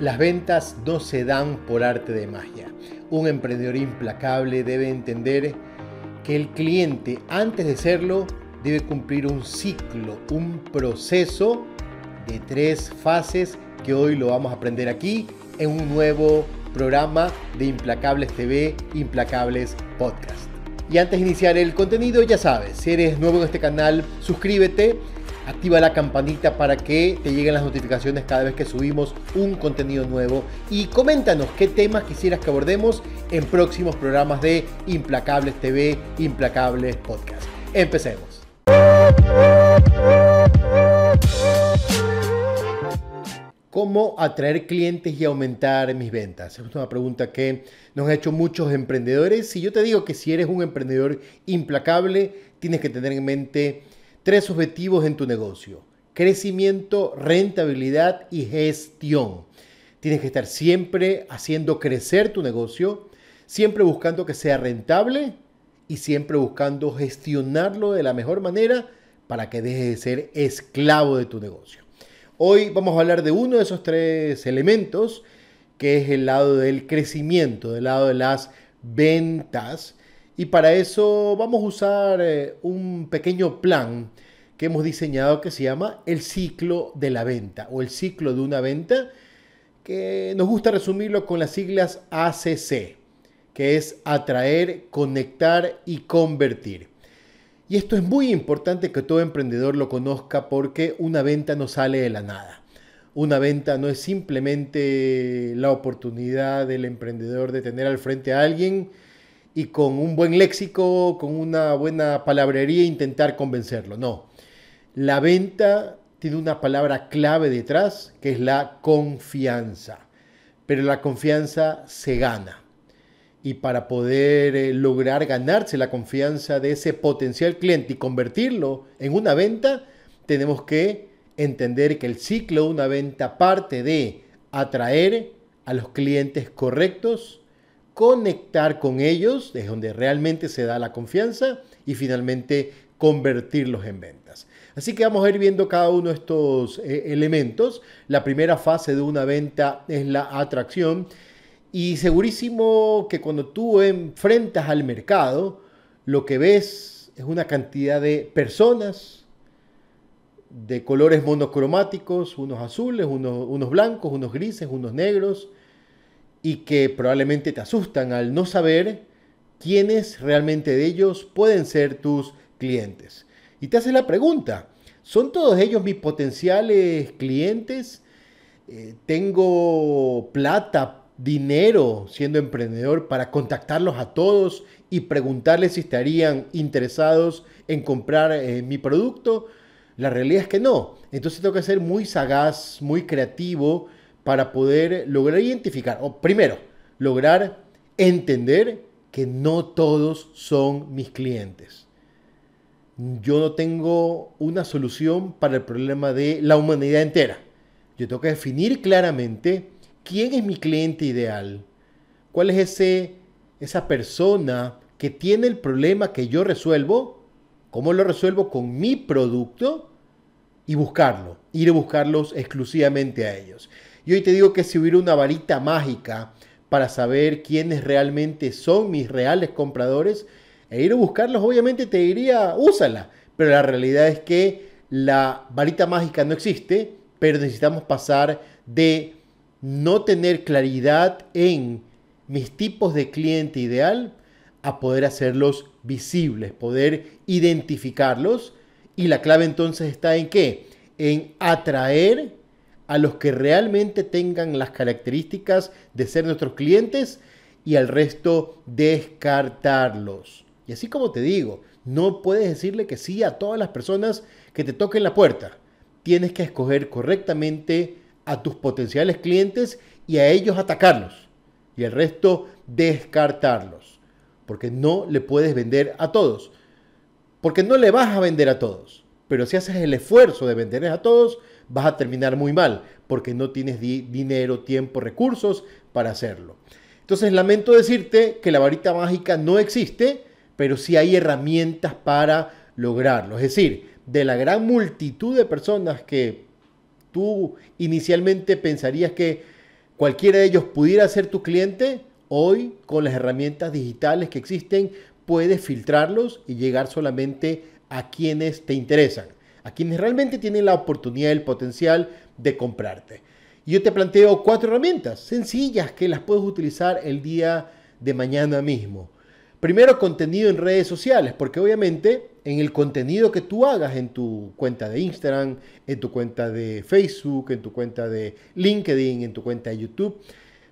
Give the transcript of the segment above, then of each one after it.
Las ventas no se dan por arte de magia. Un emprendedor implacable debe entender que el cliente, antes de serlo, debe cumplir un ciclo, un proceso de tres fases que hoy lo vamos a aprender aquí en un nuevo programa de Implacables TV, Implacables Podcast. Y antes de iniciar el contenido, ya sabes, si eres nuevo en este canal, suscríbete activa la campanita para que te lleguen las notificaciones cada vez que subimos un contenido nuevo y coméntanos qué temas quisieras que abordemos en próximos programas de Implacables TV, Implacables Podcast. Empecemos. ¿Cómo atraer clientes y aumentar mis ventas? Es una pregunta que nos han hecho muchos emprendedores. Si yo te digo que si eres un emprendedor implacable, tienes que tener en mente tres objetivos en tu negocio. Crecimiento, rentabilidad y gestión. Tienes que estar siempre haciendo crecer tu negocio, siempre buscando que sea rentable y siempre buscando gestionarlo de la mejor manera para que dejes de ser esclavo de tu negocio. Hoy vamos a hablar de uno de esos tres elementos, que es el lado del crecimiento, del lado de las ventas y para eso vamos a usar eh, un pequeño plan que hemos diseñado que se llama el ciclo de la venta o el ciclo de una venta, que nos gusta resumirlo con las siglas ACC, que es atraer, conectar y convertir. Y esto es muy importante que todo emprendedor lo conozca porque una venta no sale de la nada. Una venta no es simplemente la oportunidad del emprendedor de tener al frente a alguien y con un buen léxico, con una buena palabrería intentar convencerlo. No. La venta tiene una palabra clave detrás que es la confianza. Pero la confianza se gana. Y para poder eh, lograr ganarse la confianza de ese potencial cliente y convertirlo en una venta, tenemos que entender que el ciclo de una venta parte de atraer a los clientes correctos, conectar con ellos, es donde realmente se da la confianza, y finalmente convertirlos en ventas. Así que vamos a ir viendo cada uno de estos eh, elementos. La primera fase de una venta es la atracción y segurísimo que cuando tú enfrentas al mercado, lo que ves es una cantidad de personas de colores monocromáticos, unos azules, unos, unos blancos, unos grises, unos negros, y que probablemente te asustan al no saber quiénes realmente de ellos pueden ser tus clientes. Y te haces la pregunta, ¿son todos ellos mis potenciales clientes? Eh, ¿Tengo plata, dinero siendo emprendedor para contactarlos a todos y preguntarles si estarían interesados en comprar eh, mi producto? La realidad es que no. Entonces tengo que ser muy sagaz, muy creativo para poder lograr identificar, o primero, lograr entender que no todos son mis clientes. Yo no tengo una solución para el problema de la humanidad entera. Yo tengo que definir claramente quién es mi cliente ideal, cuál es ese, esa persona que tiene el problema que yo resuelvo, cómo lo resuelvo con mi producto y buscarlo, ir a buscarlos exclusivamente a ellos. Y hoy te digo que si hubiera una varita mágica para saber quiénes realmente son mis reales compradores e ir a buscarlos, obviamente te diría, úsala. Pero la realidad es que la varita mágica no existe, pero necesitamos pasar de no tener claridad en mis tipos de cliente ideal a poder hacerlos visibles, poder identificarlos. Y la clave entonces está en qué? En atraer a los que realmente tengan las características de ser nuestros clientes y al resto descartarlos. Y así como te digo, no puedes decirle que sí a todas las personas que te toquen la puerta. Tienes que escoger correctamente a tus potenciales clientes y a ellos atacarlos. Y el resto descartarlos. Porque no le puedes vender a todos. Porque no le vas a vender a todos. Pero si haces el esfuerzo de venderles a todos, vas a terminar muy mal, porque no tienes dinero, tiempo, recursos para hacerlo. Entonces lamento decirte que la varita mágica no existe, pero sí hay herramientas para lograrlo. Es decir, de la gran multitud de personas que tú inicialmente pensarías que cualquiera de ellos pudiera ser tu cliente, hoy con las herramientas digitales que existen puedes filtrarlos y llegar solamente a quienes te interesan, a quienes realmente tienen la oportunidad y el potencial de comprarte. Y yo te planteo cuatro herramientas sencillas que las puedes utilizar el día de mañana mismo. Primero, contenido en redes sociales, porque obviamente en el contenido que tú hagas en tu cuenta de Instagram, en tu cuenta de Facebook, en tu cuenta de LinkedIn, en tu cuenta de YouTube,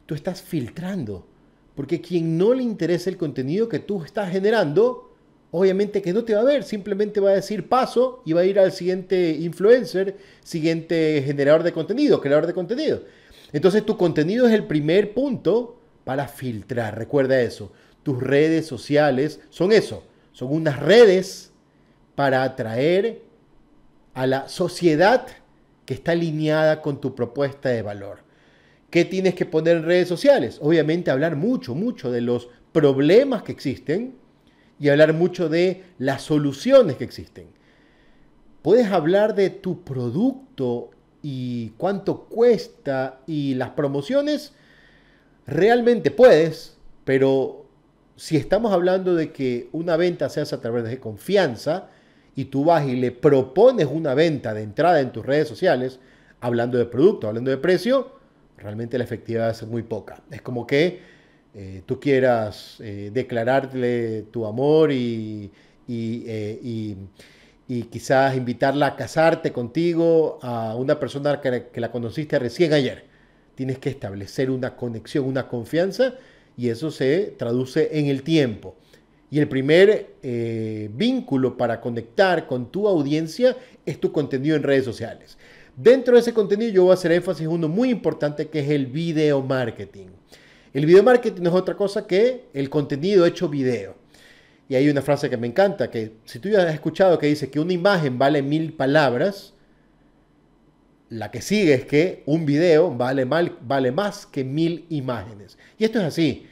tú estás filtrando. Porque quien no le interesa el contenido que tú estás generando, obviamente que no te va a ver, simplemente va a decir paso y va a ir al siguiente influencer, siguiente generador de contenido, creador de contenido. Entonces tu contenido es el primer punto para filtrar, recuerda eso tus redes sociales son eso, son unas redes para atraer a la sociedad que está alineada con tu propuesta de valor. ¿Qué tienes que poner en redes sociales? Obviamente hablar mucho, mucho de los problemas que existen y hablar mucho de las soluciones que existen. Puedes hablar de tu producto y cuánto cuesta y las promociones. Realmente puedes, pero si estamos hablando de que una venta se hace a través de confianza y tú vas y le propones una venta de entrada en tus redes sociales, hablando de producto, hablando de precio, realmente la efectividad es muy poca. Es como que eh, tú quieras eh, declararle tu amor y, eh, y, quizás invitarla a casarte contigo a una persona que la conociste recién ayer. Tienes que establecer una conexión, una confianza y eso se traduce en el tiempo. Y el primer eh, vínculo para conectar con tu audiencia es tu contenido en redes sociales. Dentro de ese contenido yo voy a hacer énfasis en uno muy importante que es el video marketing. El video marketing no es otra cosa que el contenido hecho video. Y hay una frase que me encanta, que si tú ya has escuchado que dice que una imagen vale mil palabras, la que sigue es que un video vale, más que mil imágenes. Y esto es así.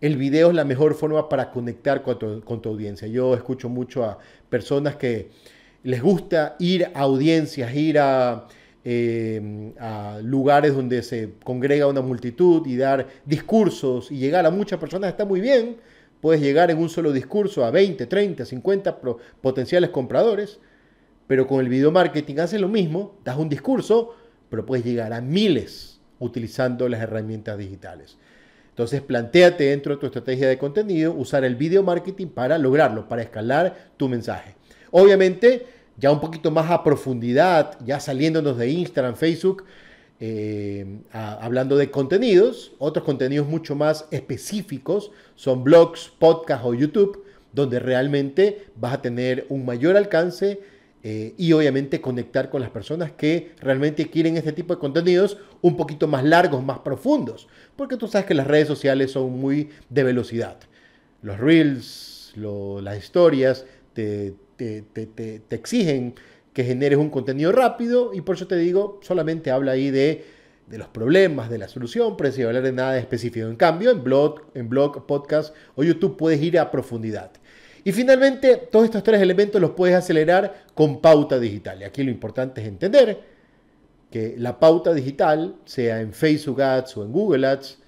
El video es la mejor forma para conectar con tu, audiencia. Yo escucho mucho a personas que les gusta ir a audiencias, ir a, eh, a lugares donde se congrega una multitud y dar discursos y llegar a muchas personas está muy bien. Puedes llegar en un solo discurso a 20, 30, 50 potenciales compradores pero con el video marketing hace lo mismo, das un discurso, pero puedes llegar a miles utilizando las herramientas digitales. Entonces, planteate dentro de tu estrategia de contenido usar el video marketing para lograrlo, para escalar tu mensaje. Obviamente, ya un poquito más a profundidad, ya saliéndonos de Instagram, Facebook, eh, hablando de contenidos, otros contenidos mucho más específicos son blogs, podcasts o YouTube, donde realmente vas a tener un mayor alcance eh, y obviamente conectar con las personas que realmente quieren este tipo de contenidos un poquito más largos, más profundos, porque tú sabes que las redes sociales son muy de velocidad. Los reels, las historias te, exigen que generes un contenido rápido y por eso te digo, solamente habla ahí de, los problemas, de la solución, pero sin hablar de nada específico. En cambio, en blog, en blog, podcast o YouTube puedes ir a profundidad. Y finalmente, todos estos tres elementos los puedes acelerar con pauta digital. Y aquí lo importante es entender que la pauta digital, sea en Facebook Ads o en Google Ads,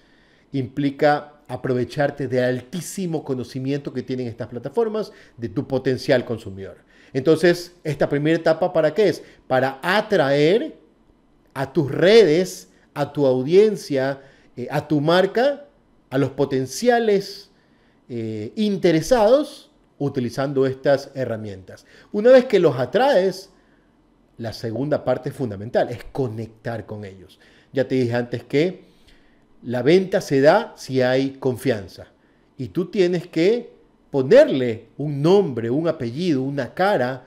implica aprovecharte del altísimo conocimiento que tienen estas plataformas de tu potencial consumidor. Entonces, esta primera etapa, ¿para qué es? Para atraer a tus redes, a tu audiencia, eh, a tu marca, a los potenciales eh, interesados utilizando estas herramientas. Una vez que los atraes, la segunda parte fundamental es conectar con ellos. Ya te dije antes que la venta se da si hay confianza y tú tienes que ponerle un nombre, un apellido, una cara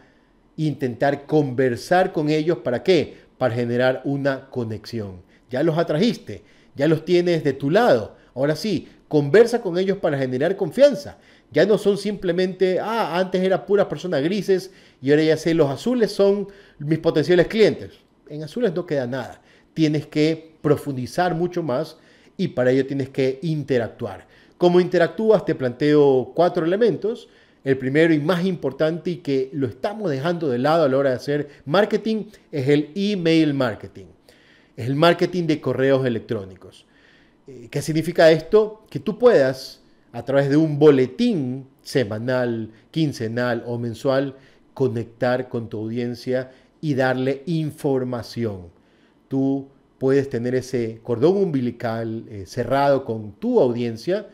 e intentar conversar con ellos para qué? Para generar una conexión. Ya los atrajiste, ya los tienes de tu lado. Ahora sí, conversa con ellos para generar confianza. Ya no son simplemente, ah, antes era puras personas grises y ahora ya sé, los azules son mis potenciales clientes. En azules no queda nada. Tienes que profundizar mucho más y para ello tienes que interactuar. ¿Cómo interactúas? Te planteo cuatro elementos. El primero y más importante y que lo estamos dejando de lado a la hora de hacer marketing es el email marketing. Es el marketing de correos electrónicos. Eh, ¿Qué significa esto? Que tú puedas, a través de un boletín semanal, quincenal o mensual, conectar con tu audiencia y darle información. Tú puedes tener ese cordón umbilical eh, cerrado con tu audiencia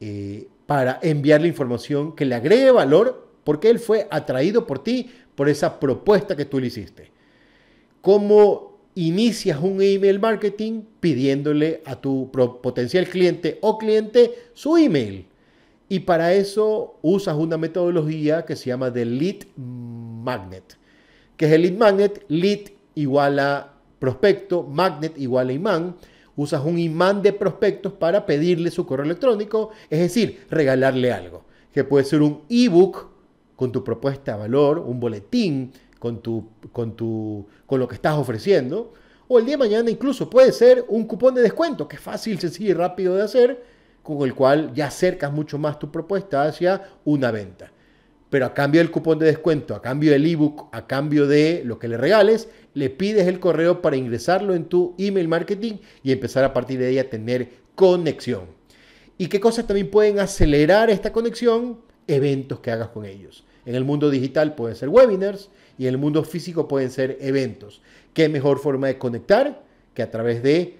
eh, para enviarle información que le agregue valor porque él fue atraído por ti por esa propuesta que tú le hiciste. ¿Cómo inicias un email marketing pidiéndole a tu potencial cliente o cliente su email? Y para eso usas una metodología que se llama de lead magnet. que es el lead magnet? Lead igual a prospecto, magnet igual a imán. Usas un imán de prospectos para pedirle su correo electrónico, es decir, regalarle algo, que puede ser un ebook con tu propuesta de valor, un boletín con, tu, con, tu, con lo que estás ofreciendo, o el día de mañana incluso puede ser un cupón de descuento, que es fácil, sencillo y rápido de hacer, con el cual ya acercas mucho más tu propuesta hacia una venta. Pero a cambio del cupón de descuento, a cambio del ebook, a cambio de lo que le regales, le pides el correo para ingresarlo en tu email marketing y empezar a partir de ahí a tener conexión. ¿Y qué cosas también pueden acelerar esta conexión? Eventos que hagas con ellos. En el mundo digital pueden ser webinars y en el mundo físico pueden ser eventos. ¿Qué mejor forma de conectar que a través de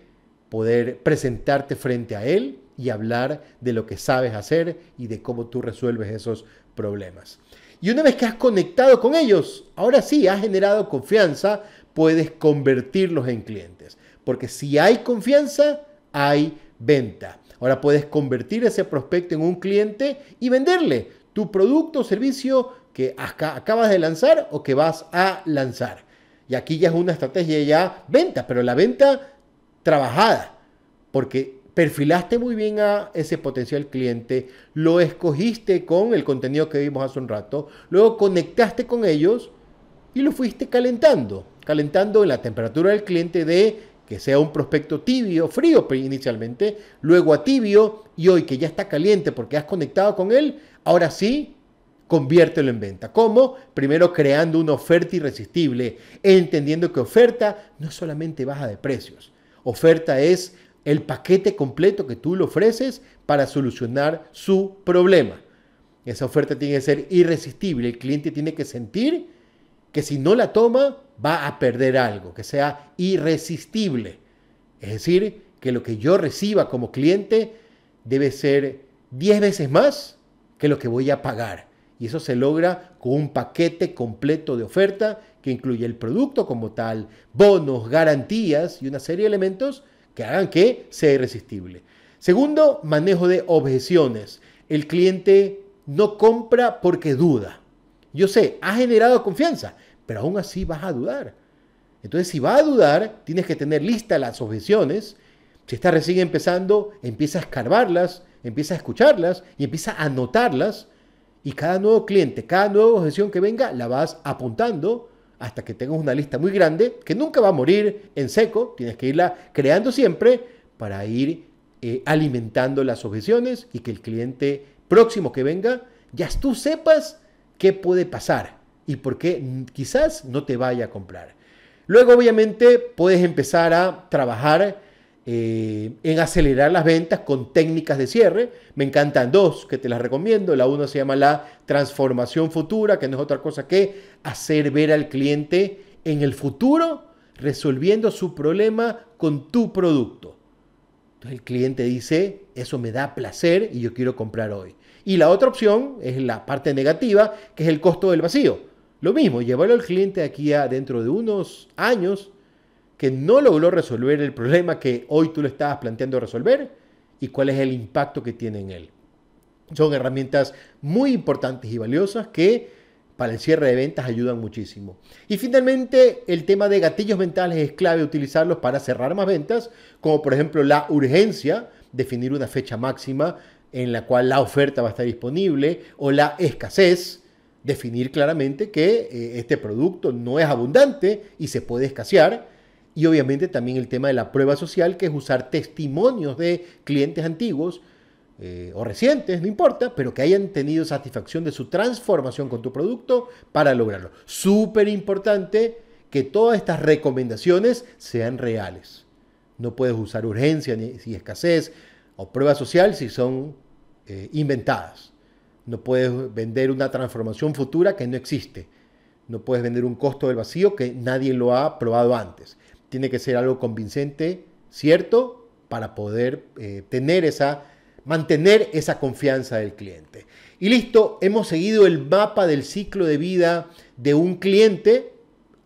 poder presentarte frente a él y hablar de lo que sabes hacer y de cómo tú resuelves esos problemas. Y una vez que has conectado con ellos, ahora sí has generado confianza, puedes convertirlos en clientes. Porque si hay confianza, hay venta. Ahora puedes convertir ese prospecto en un cliente y venderle tu producto o servicio que acabas de lanzar o que vas a lanzar. Y aquí ya es una estrategia ya venta, pero la venta trabajada. Porque perfilaste muy bien a ese potencial cliente, lo escogiste con el contenido que vimos hace un rato, luego conectaste con ellos y lo fuiste calentando, calentando en la temperatura del cliente de que sea un prospecto tibio, frío inicialmente, luego a tibio y hoy que ya está caliente porque has conectado con él, ahora sí, conviértelo en venta. ¿Cómo? Primero creando una oferta irresistible, entendiendo que oferta no solamente baja de precios, oferta es el paquete completo que tú le ofreces para solucionar su problema. Esa oferta tiene que ser irresistible. El cliente tiene que sentir que si no la toma va a perder algo, que sea irresistible. Es decir, que lo que yo reciba como cliente debe ser 10 veces más que lo que voy a pagar. Y eso se logra con un paquete completo de oferta que incluye el producto como tal, bonos, garantías y una serie de elementos que hagan que sea irresistible. Segundo, manejo de objeciones. El cliente no compra porque duda. Yo sé, ha generado confianza, pero aún así vas a dudar. Entonces, si va a dudar, tienes que tener listas las objeciones. Si está recién empezando, empieza a escarbarlas, empieza a escucharlas y empieza a anotarlas. Y cada nuevo cliente, cada nueva objeción que venga, la vas apuntando hasta que tengas una lista muy grande que nunca va a morir en seco, tienes que irla creando siempre para ir eh, alimentando las objeciones y que el cliente próximo que venga ya tú sepas qué puede pasar y por qué quizás no te vaya a comprar. Luego obviamente puedes empezar a trabajar eh, en acelerar las ventas con técnicas de cierre. Me encantan dos que te las recomiendo. La una se llama la transformación futura, que no es otra cosa que hacer ver al cliente en el futuro resolviendo su problema con tu producto. Entonces el cliente dice, eso me da placer y yo quiero comprar hoy. Y la otra opción es la parte negativa, que es el costo del vacío. Lo mismo, llevarlo al cliente aquí a dentro de unos años que no logró resolver el problema que hoy tú le estabas planteando resolver y cuál es el impacto que tiene en él. Son herramientas muy importantes y valiosas que para el cierre de ventas ayudan muchísimo. Y finalmente, el tema de gatillos mentales es clave utilizarlos para cerrar más ventas, como por ejemplo la urgencia, definir una fecha máxima en la cual la oferta va a estar disponible, o la escasez, definir claramente que eh, este producto no es abundante y se puede escasear y obviamente también el tema de la prueba social, que es usar testimonios de clientes antiguos eh, o recientes, no importa, pero que hayan tenido satisfacción de su transformación con tu producto para lograrlo. Súper importante que todas estas recomendaciones sean reales. No puedes usar urgencia ni escasez o prueba social si son eh, inventadas. No puedes vender una transformación futura que no existe. No puedes vender un costo del vacío que nadie lo ha probado antes. Tiene que ser algo convincente, cierto, para poder eh, tener esa, mantener esa confianza del cliente. Y listo, hemos seguido el mapa del ciclo de vida de un cliente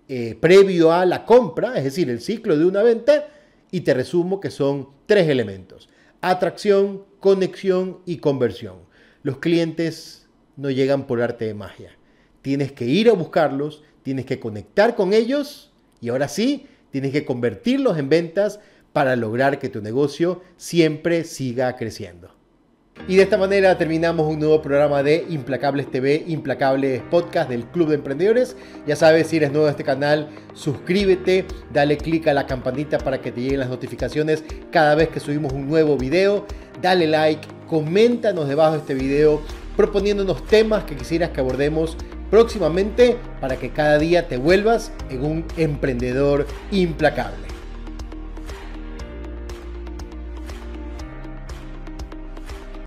eh, previo a la compra, es decir, el ciclo de una venta, y te resumo que son tres elementos. Atracción, conexión y conversión. Los clientes no llegan por arte de magia. Tienes que ir a buscarlos, tienes que conectar con ellos y ahora sí, tienes que convertirlos en ventas para lograr que tu negocio siempre siga creciendo. Y de esta manera terminamos un nuevo programa de Implacables TV, Implacables Podcast del Club de Emprendedores. Ya sabes, si eres nuevo a este canal, suscríbete, dale click a la campanita para que te lleguen las notificaciones cada vez que subimos un nuevo video. Dale like, coméntanos debajo de este video proponiéndonos temas que quisieras que abordemos próximamente para que cada día te vuelvas en un emprendedor implacable.